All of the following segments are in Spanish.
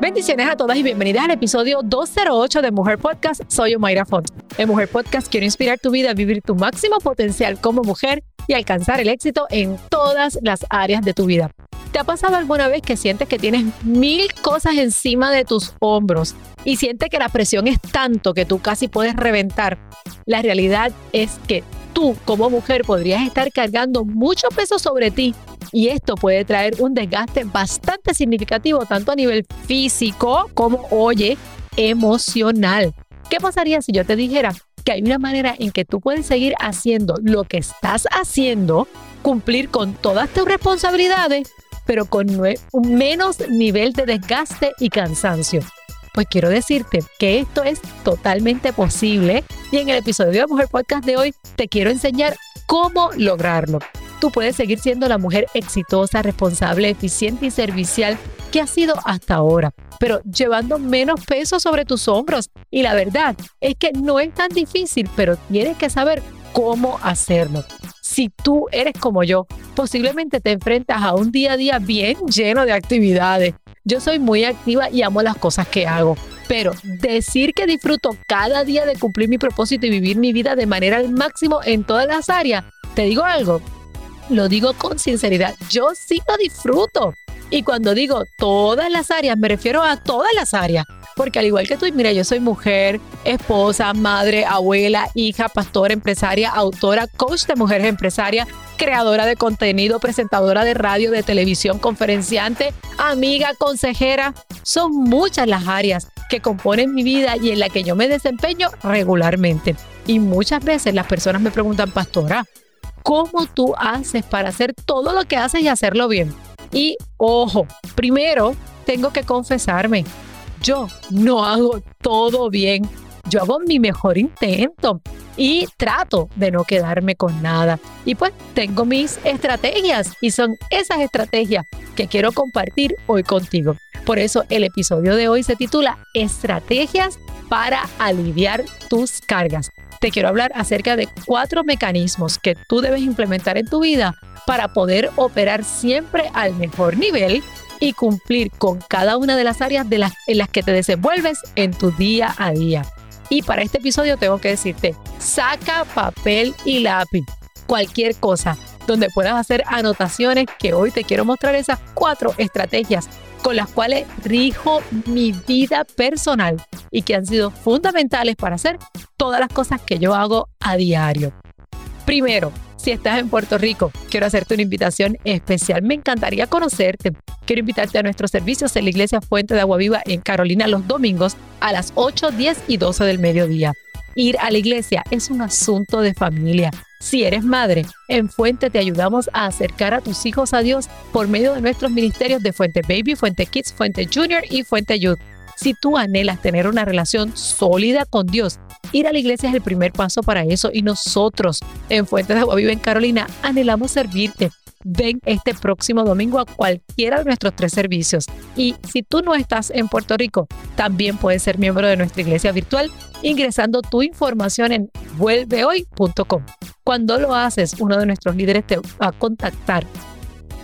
Bendiciones a todas y bienvenidas al episodio 208 de Mujer Podcast. Soy Omaira Font. En Mujer Podcast quiero inspirar tu vida a vivir tu máximo potencial como mujer y alcanzar el éxito en todas las áreas de tu vida. ¿Te ha pasado alguna vez que sientes que tienes mil cosas encima de tus hombros y sientes que la presión es tanto que tú casi puedes reventar? La realidad es que tú como mujer podrías estar cargando mucho peso sobre ti y esto puede traer un desgaste bastante significativo tanto a nivel físico como, oye, emocional. ¿Qué pasaría si yo te dijera que hay una manera en que tú puedes seguir haciendo lo que estás haciendo, cumplir con todas tus responsabilidades, pero con un menos nivel de desgaste y cansancio? Pues quiero decirte que esto es totalmente posible y en el episodio de Mujer Podcast de hoy te quiero enseñar cómo lograrlo tú puedes seguir siendo la mujer exitosa, responsable, eficiente y servicial que has sido hasta ahora, pero llevando menos peso sobre tus hombros. Y la verdad es que no es tan difícil, pero tienes que saber cómo hacerlo. Si tú eres como yo, posiblemente te enfrentas a un día a día bien lleno de actividades. Yo soy muy activa y amo las cosas que hago. Pero decir que disfruto cada día de cumplir mi propósito y vivir mi vida de manera al máximo en todas las áreas, te digo algo, lo digo con sinceridad, yo sí lo disfruto. Y cuando digo todas las áreas, me refiero a todas las áreas. Porque al igual que tú, mira, yo soy mujer, esposa, madre, abuela, hija, pastora, empresaria, autora, coach de mujeres empresarias, creadora de contenido, presentadora de radio, de televisión, conferenciante, amiga, consejera. Son muchas las áreas que componen mi vida y en la que yo me desempeño regularmente. Y muchas veces las personas me preguntan, pastora, cómo tú haces para hacer todo lo que haces y hacerlo bien. Y ojo, primero tengo que confesarme, yo no hago todo bien. Yo hago mi mejor intento y trato de no quedarme con nada. Y pues tengo mis estrategias y son esas estrategias que quiero compartir hoy contigo. Por eso el episodio de hoy se titula Estrategias para aliviar tus cargas te quiero hablar acerca de cuatro mecanismos que tú debes implementar en tu vida para poder operar siempre al mejor nivel y cumplir con cada una de las áreas en las que te desenvuelves en tu día a día. Y para este episodio tengo que decirte, saca papel y lápiz, cualquier cosa donde puedas hacer anotaciones que hoy te quiero mostrar esas cuatro estrategias con las cuales rijo mi vida personal y que han sido fundamentales para hacer todas las cosas que yo hago a diario. Primero, si estás en Puerto Rico, quiero hacerte una invitación especial. Me encantaría conocerte. Quiero invitarte a nuestros servicios en la Iglesia Fuente de Agua Viva en Carolina los domingos a las 8, 10 y 12 del mediodía. Ir a la iglesia es un asunto de familia. Si eres madre, en Fuente te ayudamos a acercar a tus hijos a Dios por medio de nuestros ministerios de Fuente Baby, Fuente Kids, Fuente Junior y Fuente Youth. Si tú anhelas tener una relación sólida con Dios, ir a la iglesia es el primer paso para eso y nosotros en Fuente de Agua Viva en Carolina anhelamos servirte ven este próximo domingo a cualquiera de nuestros tres servicios. Y si tú no estás en Puerto Rico, también puedes ser miembro de nuestra iglesia virtual ingresando tu información en vuelvehoy.com. Cuando lo haces, uno de nuestros líderes te va a contactar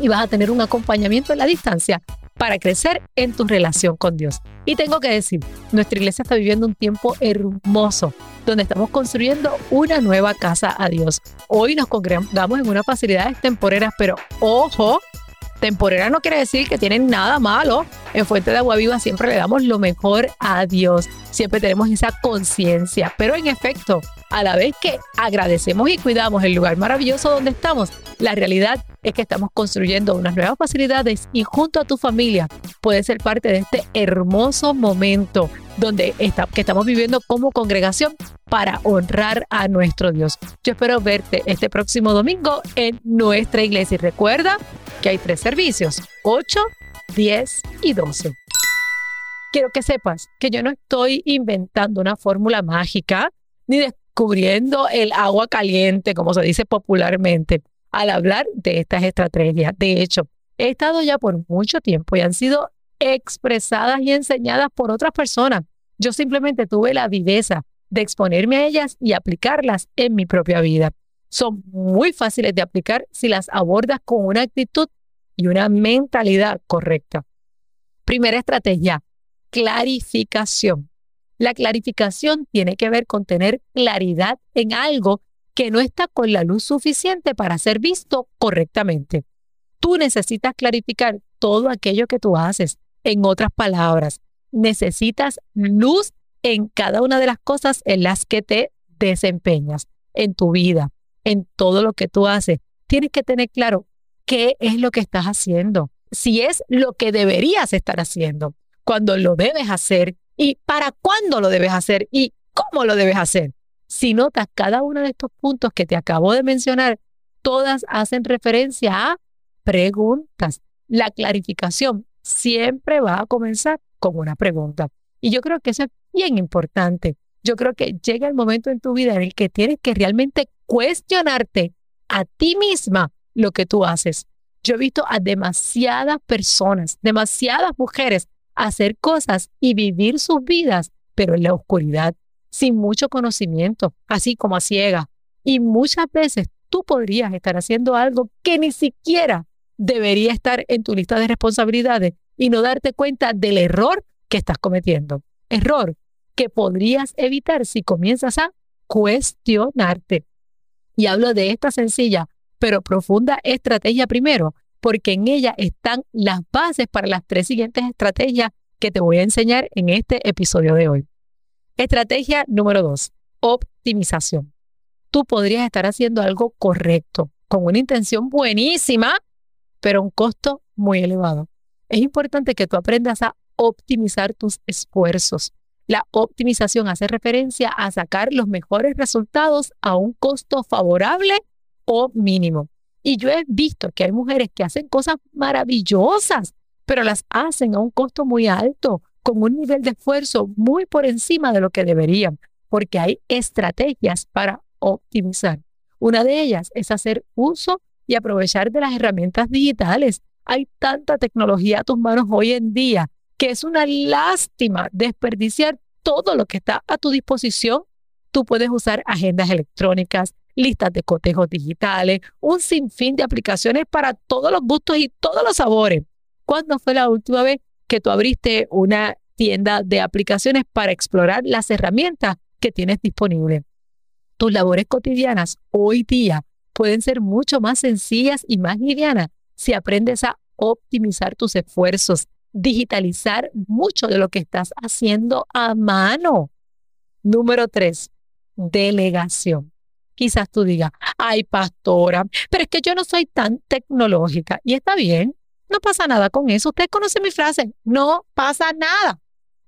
y vas a tener un acompañamiento en la distancia para crecer en tu relación con Dios. Y tengo que decir, nuestra iglesia está viviendo un tiempo hermoso, donde estamos construyendo una nueva casa a Dios. Hoy nos congregamos en unas facilidades temporeras, pero ojo, temporera no quiere decir que tienen nada malo. En Fuente de Agua Viva siempre le damos lo mejor a Dios. Siempre tenemos esa conciencia. Pero en efecto, a la vez que agradecemos y cuidamos el lugar maravilloso donde estamos, la realidad es que estamos construyendo unas nuevas facilidades y junto a tu familia puedes ser parte de este hermoso momento donde está, que estamos viviendo como congregación para honrar a nuestro Dios. Yo espero verte este próximo domingo en nuestra iglesia y recuerda que hay tres servicios, 8, 10 y 12. Quiero que sepas que yo no estoy inventando una fórmula mágica ni descubriendo el agua caliente, como se dice popularmente, al hablar de estas estrategias. De hecho, he estado ya por mucho tiempo y han sido expresadas y enseñadas por otras personas. Yo simplemente tuve la viveza de exponerme a ellas y aplicarlas en mi propia vida. Son muy fáciles de aplicar si las abordas con una actitud y una mentalidad correcta. Primera estrategia, clarificación. La clarificación tiene que ver con tener claridad en algo que no está con la luz suficiente para ser visto correctamente. Tú necesitas clarificar todo aquello que tú haces. En otras palabras, necesitas luz en cada una de las cosas en las que te desempeñas, en tu vida, en todo lo que tú haces. Tienes que tener claro qué es lo que estás haciendo, si es lo que deberías estar haciendo, cuando lo debes hacer y para cuándo lo debes hacer y cómo lo debes hacer. Si notas cada uno de estos puntos que te acabo de mencionar, todas hacen referencia a preguntas. La clarificación siempre va a comenzar con una pregunta. Y yo creo que eso es bien importante. Yo creo que llega el momento en tu vida en el que tienes que realmente cuestionarte a ti misma lo que tú haces. Yo he visto a demasiadas personas, demasiadas mujeres hacer cosas y vivir sus vidas, pero en la oscuridad, sin mucho conocimiento, así como a ciega. Y muchas veces tú podrías estar haciendo algo que ni siquiera debería estar en tu lista de responsabilidades y no darte cuenta del error que estás cometiendo. Error que podrías evitar si comienzas a cuestionarte. Y hablo de esta sencilla pero profunda estrategia primero, porque en ella están las bases para las tres siguientes estrategias que te voy a enseñar en este episodio de hoy. Estrategia número dos, optimización. Tú podrías estar haciendo algo correcto, con una intención buenísima, pero un costo muy elevado. Es importante que tú aprendas a optimizar tus esfuerzos. La optimización hace referencia a sacar los mejores resultados a un costo favorable o mínimo. Y yo he visto que hay mujeres que hacen cosas maravillosas, pero las hacen a un costo muy alto, con un nivel de esfuerzo muy por encima de lo que deberían, porque hay estrategias para optimizar. Una de ellas es hacer uso y aprovechar de las herramientas digitales. Hay tanta tecnología a tus manos hoy en día que es una lástima desperdiciar todo lo que está a tu disposición. Tú puedes usar agendas electrónicas, listas de cotejos digitales, un sinfín de aplicaciones para todos los gustos y todos los sabores. ¿Cuándo fue la última vez que tú abriste una tienda de aplicaciones para explorar las herramientas que tienes disponibles? Tus labores cotidianas hoy día pueden ser mucho más sencillas y más livianas si aprendes a optimizar tus esfuerzos, digitalizar mucho de lo que estás haciendo a mano. Número tres, delegación. Quizás tú digas, ay, pastora, pero es que yo no soy tan tecnológica. Y está bien, no pasa nada con eso. Usted conoce mi frase, no pasa nada.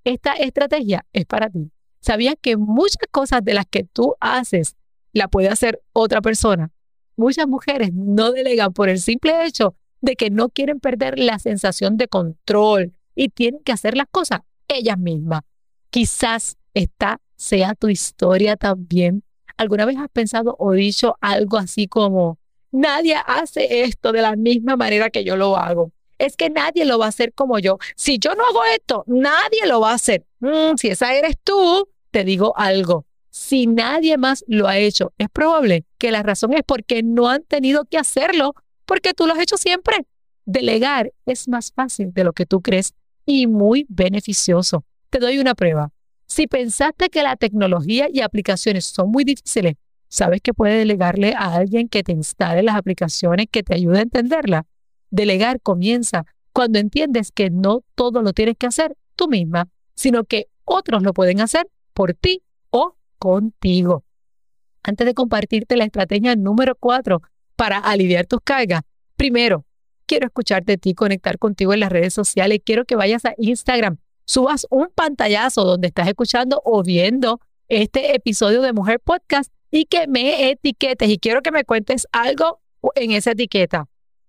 Esta estrategia es para ti. ¿Sabías que muchas cosas de las que tú haces la puede hacer otra persona? Muchas mujeres no delegan por el simple hecho de que no quieren perder la sensación de control y tienen que hacer las cosas ellas mismas. Quizás esta sea tu historia también ¿Alguna vez has pensado o dicho algo así como, nadie hace esto de la misma manera que yo lo hago? Es que nadie lo va a hacer como yo. Si yo no hago esto, nadie lo va a hacer. Mm, si esa eres tú, te digo algo. Si nadie más lo ha hecho, es probable que la razón es porque no han tenido que hacerlo, porque tú lo has hecho siempre. Delegar es más fácil de lo que tú crees y muy beneficioso. Te doy una prueba. Si pensaste que la tecnología y aplicaciones son muy difíciles, ¿sabes que puedes delegarle a alguien que te instale las aplicaciones que te ayude a entenderla? Delegar comienza cuando entiendes que no todo lo tienes que hacer tú misma, sino que otros lo pueden hacer por ti o contigo. Antes de compartirte la estrategia número cuatro para aliviar tus cargas, primero, quiero escucharte a ti, conectar contigo en las redes sociales. Quiero que vayas a Instagram subas un pantallazo donde estás escuchando o viendo este episodio de Mujer Podcast y que me etiquetes y quiero que me cuentes algo en esa etiqueta.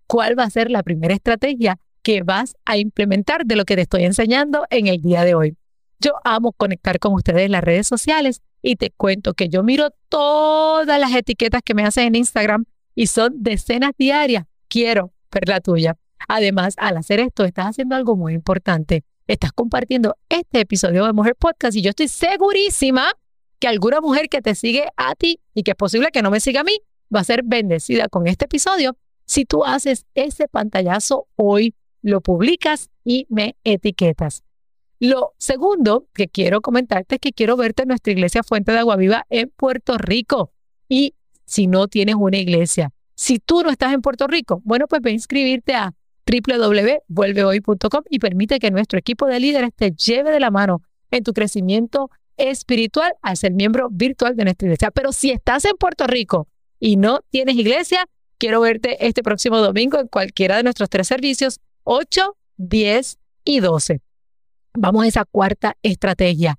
¿Cuál va a ser la primera estrategia que vas a implementar de lo que te estoy enseñando en el día de hoy? Yo amo conectar con ustedes en las redes sociales y te cuento que yo miro todas las etiquetas que me hacen en Instagram y son decenas diarias. Quiero ver la tuya. Además, al hacer esto, estás haciendo algo muy importante estás compartiendo este episodio de Mujer Podcast y yo estoy segurísima que alguna mujer que te sigue a ti y que es posible que no me siga a mí, va a ser bendecida con este episodio si tú haces ese pantallazo hoy, lo publicas y me etiquetas. Lo segundo que quiero comentarte es que quiero verte en nuestra iglesia Fuente de Agua Viva en Puerto Rico. Y si no tienes una iglesia, si tú no estás en Puerto Rico, bueno, pues ve a inscribirte a www.vuelvehoy.com y permite que nuestro equipo de líderes te lleve de la mano en tu crecimiento espiritual al ser miembro virtual de nuestra iglesia. Pero si estás en Puerto Rico y no tienes iglesia, quiero verte este próximo domingo en cualquiera de nuestros tres servicios, 8, 10 y 12. Vamos a esa cuarta estrategia,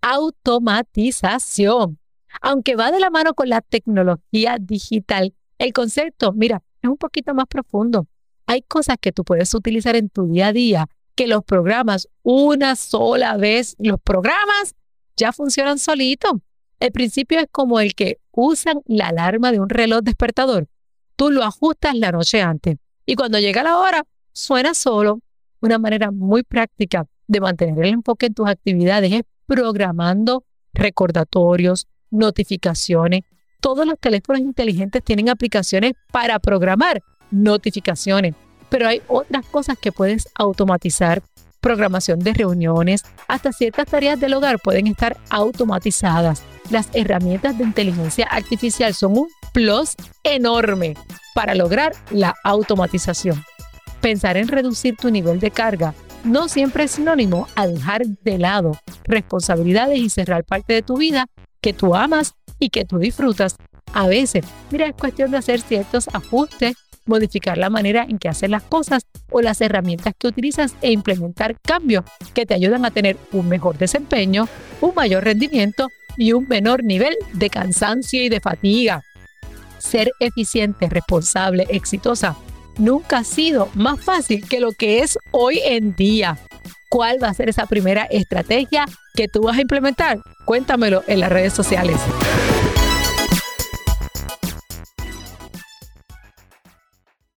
automatización. Aunque va de la mano con la tecnología digital, el concepto, mira, es un poquito más profundo. Hay cosas que tú puedes utilizar en tu día a día que los programas una sola vez, los programas ya funcionan solitos. El principio es como el que usan la alarma de un reloj despertador. Tú lo ajustas la noche antes y cuando llega la hora, suena solo. Una manera muy práctica de mantener el enfoque en tus actividades es programando recordatorios, notificaciones. Todos los teléfonos inteligentes tienen aplicaciones para programar notificaciones, pero hay otras cosas que puedes automatizar. Programación de reuniones, hasta ciertas tareas del hogar pueden estar automatizadas. Las herramientas de inteligencia artificial son un plus enorme para lograr la automatización. Pensar en reducir tu nivel de carga no siempre es sinónimo a dejar de lado responsabilidades y cerrar parte de tu vida que tú amas y que tú disfrutas. A veces, mira, es cuestión de hacer ciertos ajustes, modificar la manera en que haces las cosas o las herramientas que utilizas e implementar cambios que te ayudan a tener un mejor desempeño, un mayor rendimiento y un menor nivel de cansancio y de fatiga. Ser eficiente, responsable, exitosa nunca ha sido más fácil que lo que es hoy en día. ¿Cuál va a ser esa primera estrategia que tú vas a implementar? Cuéntamelo en las redes sociales.